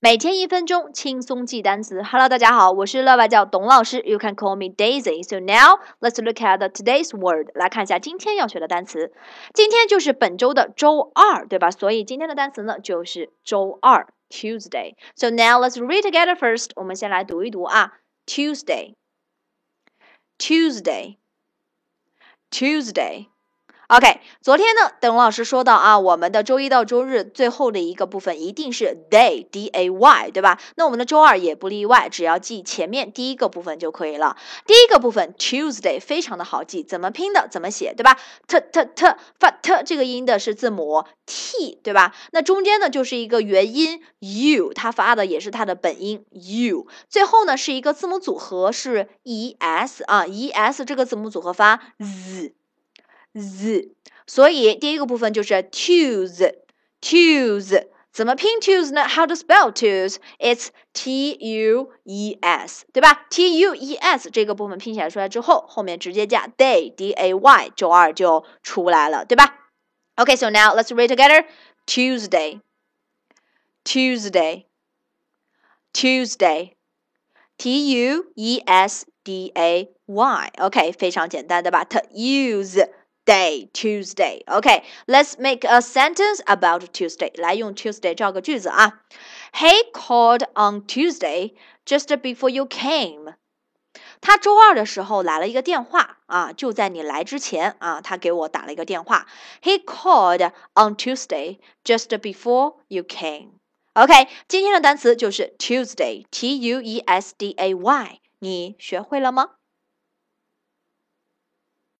每天一分钟，轻松记单词。Hello，大家好，我是乐外教董老师。You can call me Daisy. So now let's look at today's word. 来看一下今天要学的单词。今天就是本周的周二，对吧？所以今天的单词呢就是周二，Tuesday. So now let's read together first. 我们先来读一读啊，Tuesday, Tuesday, Tuesday. OK，昨天呢，邓老师说到啊，我们的周一到周日最后的一个部分一定是 day，d a y，对吧？那我们的周二也不例外，只要记前面第一个部分就可以了。第一个部分 Tuesday 非常的好记，怎么拼的怎么写，对吧？t t t 发 t 这个音的是字母 t，对吧？那中间呢就是一个元音 u，它发的也是它的本音 u。最后呢是一个字母组合是 e s 啊，e s 这个字母组合发 z。z，所以第一个部分就是 Tues，Tues，怎么拼 Tues 呢？How to spell Tues？It's T U E S，对吧？T U E S 这个部分拼写出来之后，后面直接加 day，D A Y，周二就出来了，对吧？Okay，so now let's read together. Tuesday, Tuesday, Tuesday, T U E S D A Y. OK，非常简单，对吧？To use day Tuesday. Okay, let's make a sentence about Tuesday. 来用 Tuesday 造个句子啊。He called on Tuesday just before you came. 他周二的时候来了一个电话啊，就在你来之前啊，他给我打了一个电话。He called on Tuesday just before you came. OK，今天的单词就是 Tuesday，T U E S D A Y，你学会了吗？